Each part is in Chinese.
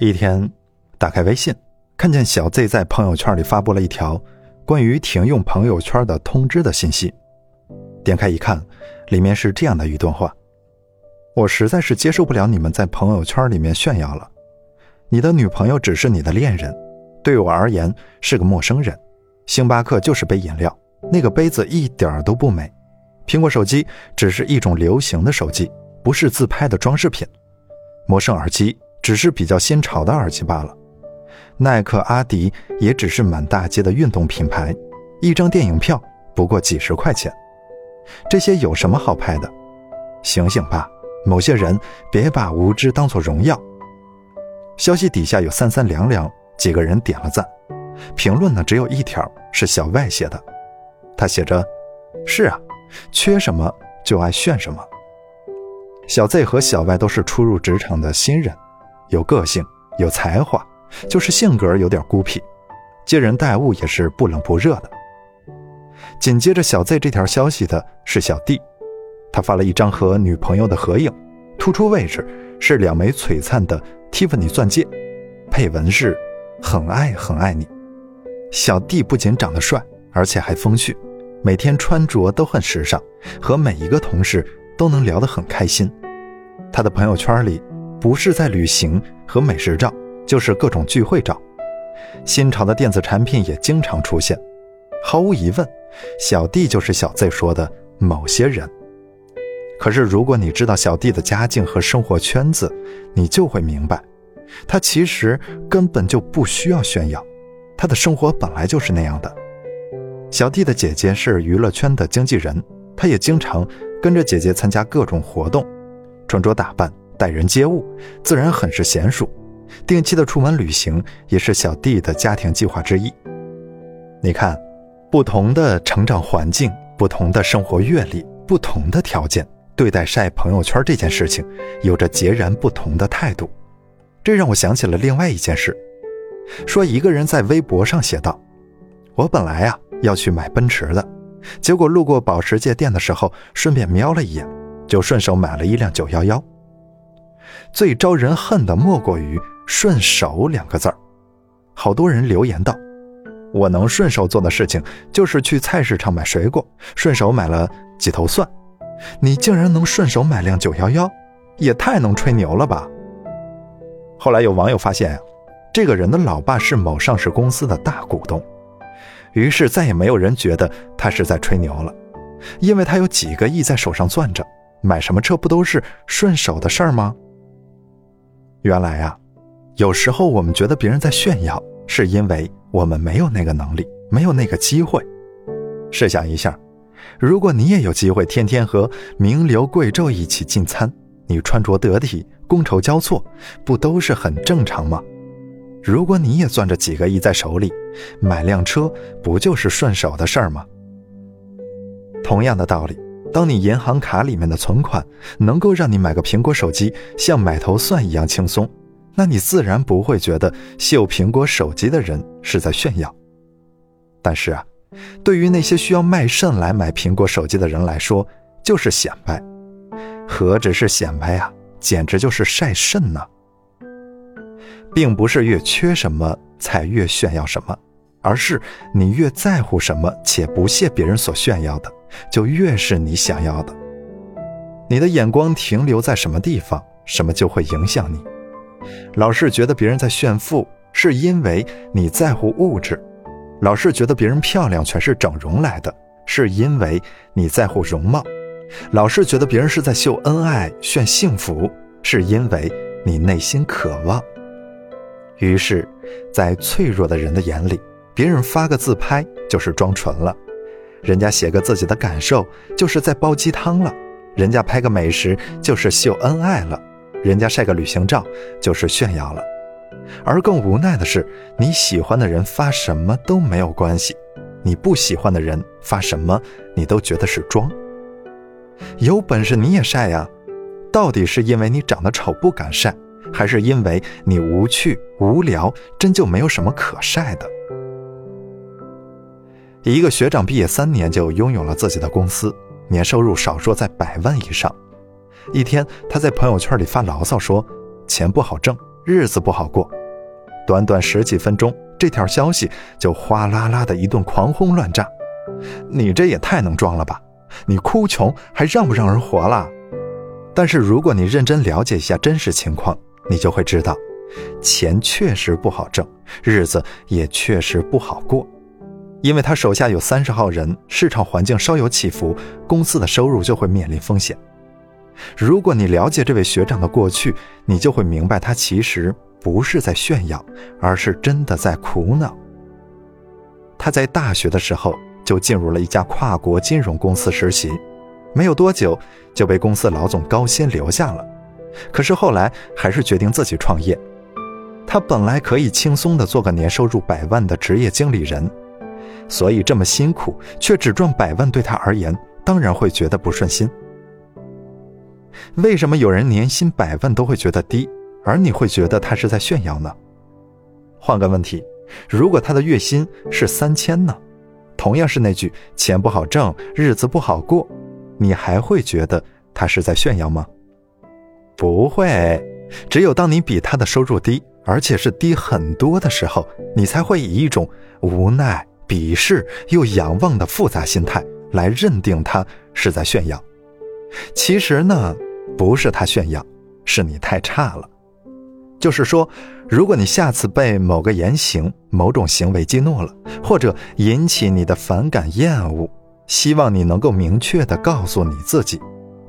一天，打开微信，看见小 Z 在朋友圈里发布了一条关于停用朋友圈的通知的信息。点开一看，里面是这样的一段话：“我实在是接受不了你们在朋友圈里面炫耀了。你的女朋友只是你的恋人，对我而言是个陌生人。星巴克就是杯饮料，那个杯子一点都不美。苹果手机只是一种流行的手机，不是自拍的装饰品。魔声耳机。”只是比较新潮的耳机罢了，耐克、阿迪也只是满大街的运动品牌，一张电影票不过几十块钱，这些有什么好拍的？醒醒吧，某些人别把无知当作荣耀。消息底下有三三两两几个人点了赞，评论呢只有一条是小外写的，他写着：“是啊，缺什么就爱炫什么。”小 Z 和小外都是初入职场的新人。有个性，有才华，就是性格有点孤僻，接人待物也是不冷不热的。紧接着小 Z 这条消息的是小 D，他发了一张和女朋友的合影，突出位置是两枚璀璨的 Tiffany 钻戒，配文是“很爱很爱你”。小 D 不仅长得帅，而且还风趣，每天穿着都很时尚，和每一个同事都能聊得很开心。他的朋友圈里。不是在旅行和美食照，就是各种聚会照。新潮的电子产品也经常出现。毫无疑问，小弟就是小 Z 说的某些人。可是，如果你知道小弟的家境和生活圈子，你就会明白，他其实根本就不需要炫耀，他的生活本来就是那样的。小弟的姐姐是娱乐圈的经纪人，他也经常跟着姐姐参加各种活动，穿着打扮。待人接物，自然很是娴熟。定期的出门旅行也是小弟的家庭计划之一。你看，不同的成长环境、不同的生活阅历、不同的条件，对待晒朋友圈这件事情，有着截然不同的态度。这让我想起了另外一件事：说一个人在微博上写道：“我本来呀要去买奔驰的，结果路过保时捷店的时候，顺便瞄了一眼，就顺手买了一辆九幺幺。”最招人恨的莫过于“顺手”两个字儿，好多人留言道：“我能顺手做的事情就是去菜市场买水果，顺手买了几头蒜。你竟然能顺手买辆九幺幺，也太能吹牛了吧！”后来有网友发现呀，这个人的老爸是某上市公司的大股东，于是再也没有人觉得他是在吹牛了，因为他有几个亿在手上攥着，买什么车不都是顺手的事儿吗？原来啊，有时候我们觉得别人在炫耀，是因为我们没有那个能力，没有那个机会。试想一下，如果你也有机会天天和名流贵胄一起进餐，你穿着得体，觥筹交错，不都是很正常吗？如果你也攥着几个亿在手里，买辆车不就是顺手的事儿吗？同样的道理。当你银行卡里面的存款能够让你买个苹果手机像买头蒜一样轻松，那你自然不会觉得秀苹果手机的人是在炫耀。但是啊，对于那些需要卖肾来买苹果手机的人来说，就是显摆。何止是显摆呀，简直就是晒肾呢！并不是越缺什么才越炫耀什么，而是你越在乎什么且不屑别人所炫耀的。就越是你想要的。你的眼光停留在什么地方，什么就会影响你。老是觉得别人在炫富，是因为你在乎物质；老是觉得别人漂亮全是整容来的，是因为你在乎容貌；老是觉得别人是在秀恩爱、炫幸福，是因为你内心渴望。于是，在脆弱的人的眼里，别人发个自拍就是装纯了。人家写个自己的感受，就是在煲鸡汤了；人家拍个美食，就是秀恩爱了；人家晒个旅行照，就是炫耀了。而更无奈的是，你喜欢的人发什么都没有关系，你不喜欢的人发什么，你都觉得是装。有本事你也晒呀！到底是因为你长得丑不敢晒，还是因为你无趣无聊，真就没有什么可晒的？一个学长毕业三年就拥有了自己的公司，年收入少说在百万以上。一天，他在朋友圈里发牢骚说：“钱不好挣，日子不好过。短短十几分钟，这条消息就哗啦啦的一顿狂轰乱炸。你这也太能装了吧！你哭穷还让不让人活了？但是如果你认真了解一下真实情况，你就会知道，钱确实不好挣，日子也确实不好过。因为他手下有三十号人，市场环境稍有起伏，公司的收入就会面临风险。如果你了解这位学长的过去，你就会明白，他其实不是在炫耀，而是真的在苦恼。他在大学的时候就进入了一家跨国金融公司实习，没有多久就被公司老总高薪留下了。可是后来还是决定自己创业。他本来可以轻松的做个年收入百万的职业经理人。所以这么辛苦却只赚百万，对他而言当然会觉得不顺心。为什么有人年薪百万都会觉得低，而你会觉得他是在炫耀呢？换个问题，如果他的月薪是三千呢？同样是那句钱不好挣，日子不好过，你还会觉得他是在炫耀吗？不会，只有当你比他的收入低，而且是低很多的时候，你才会以一种无奈。鄙视又仰望的复杂心态来认定他是在炫耀，其实呢，不是他炫耀，是你太差了。就是说，如果你下次被某个言行、某种行为激怒了，或者引起你的反感、厌恶，希望你能够明确的告诉你自己，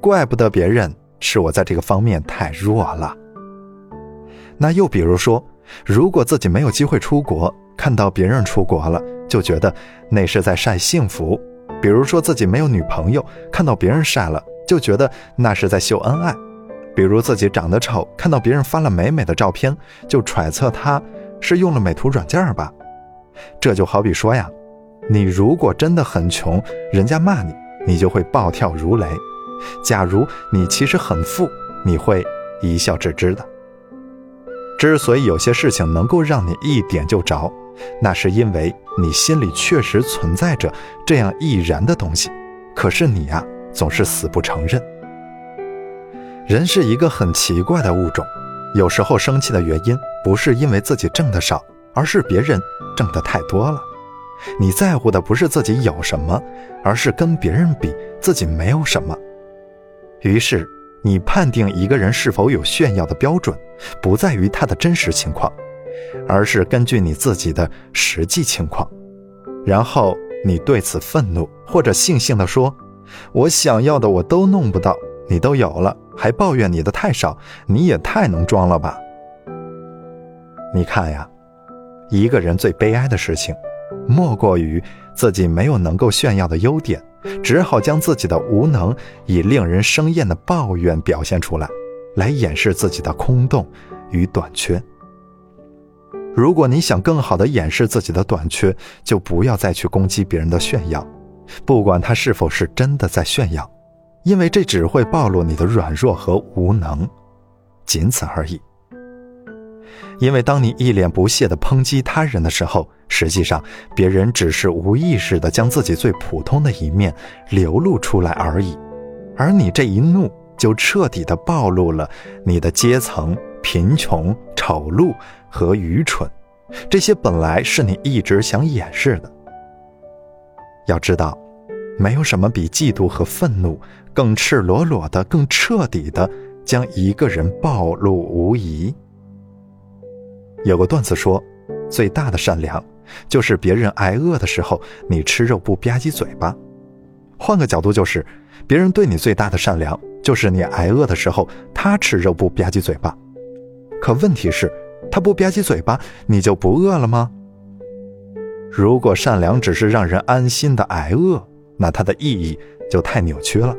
怪不得别人，是我在这个方面太弱了。那又比如说，如果自己没有机会出国，看到别人出国了。就觉得那是在晒幸福，比如说自己没有女朋友，看到别人晒了，就觉得那是在秀恩爱；比如自己长得丑，看到别人发了美美的照片，就揣测他是用了美图软件吧。这就好比说呀，你如果真的很穷，人家骂你，你就会暴跳如雷；假如你其实很富，你会一笑置之的。之所以有些事情能够让你一点就着。那是因为你心里确实存在着这样易燃的东西，可是你呀总是死不承认。人是一个很奇怪的物种，有时候生气的原因不是因为自己挣的少，而是别人挣的太多了。你在乎的不是自己有什么，而是跟别人比自己没有什么。于是你判定一个人是否有炫耀的标准，不在于他的真实情况。而是根据你自己的实际情况，然后你对此愤怒，或者悻悻地说：“我想要的我都弄不到，你都有了，还抱怨你的太少，你也太能装了吧？”你看呀，一个人最悲哀的事情，莫过于自己没有能够炫耀的优点，只好将自己的无能以令人生厌的抱怨表现出来，来掩饰自己的空洞与短缺。如果你想更好的掩饰自己的短缺，就不要再去攻击别人的炫耀，不管他是否是真的在炫耀，因为这只会暴露你的软弱和无能，仅此而已。因为当你一脸不屑的抨击他人的时候，实际上别人只是无意识的将自己最普通的一面流露出来而已，而你这一怒，就彻底的暴露了你的阶层、贫穷、丑陋。和愚蠢，这些本来是你一直想掩饰的。要知道，没有什么比嫉妒和愤怒更赤裸裸的、更彻底的将一个人暴露无遗。有个段子说，最大的善良就是别人挨饿的时候，你吃肉不吧唧嘴巴。换个角度就是，别人对你最大的善良就是你挨饿的时候，他吃肉不吧唧嘴巴。可问题是。他不吧唧嘴巴，你就不饿了吗？如果善良只是让人安心的挨饿，那它的意义就太扭曲了。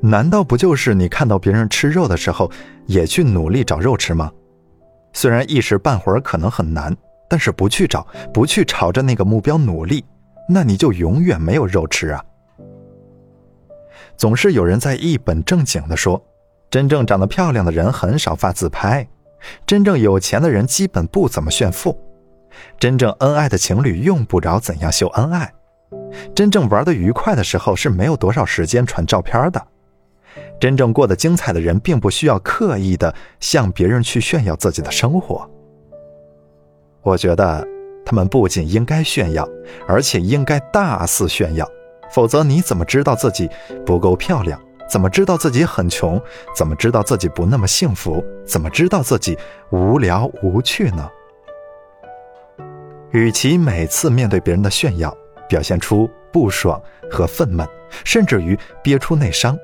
难道不就是你看到别人吃肉的时候，也去努力找肉吃吗？虽然一时半会儿可能很难，但是不去找，不去朝着那个目标努力，那你就永远没有肉吃啊！总是有人在一本正经地说，真正长得漂亮的人很少发自拍。真正有钱的人基本不怎么炫富，真正恩爱的情侣用不着怎样秀恩爱，真正玩得愉快的时候是没有多少时间传照片的，真正过得精彩的人，并不需要刻意的向别人去炫耀自己的生活。我觉得他们不仅应该炫耀，而且应该大肆炫耀。否则，你怎么知道自己不够漂亮？怎么知道自己很穷？怎么知道自己不那么幸福？怎么知道自己无聊无趣呢？与其每次面对别人的炫耀，表现出不爽和愤懑，甚至于憋出内伤，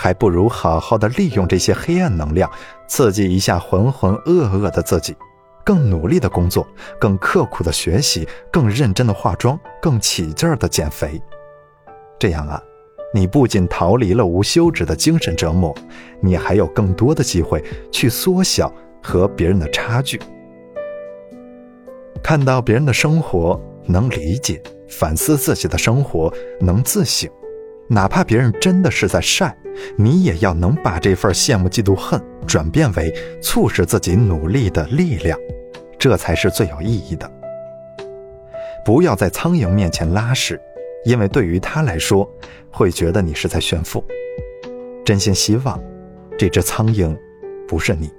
还不如好好的利用这些黑暗能量，刺激一下浑浑噩噩的自己，更努力的工作，更刻苦的学习，更认真的化妆，更起劲儿的减肥。这样啊，你不仅逃离了无休止的精神折磨，你还有更多的机会去缩小和别人的差距。看到别人的生活能理解，反思自己的生活能自省，哪怕别人真的是在晒，你也要能把这份羡慕、嫉妒、恨转变为促使自己努力的力量，这才是最有意义的。不要在苍蝇面前拉屎，因为对于他来说，会觉得你是在炫富。真心希望，这只苍蝇不是你。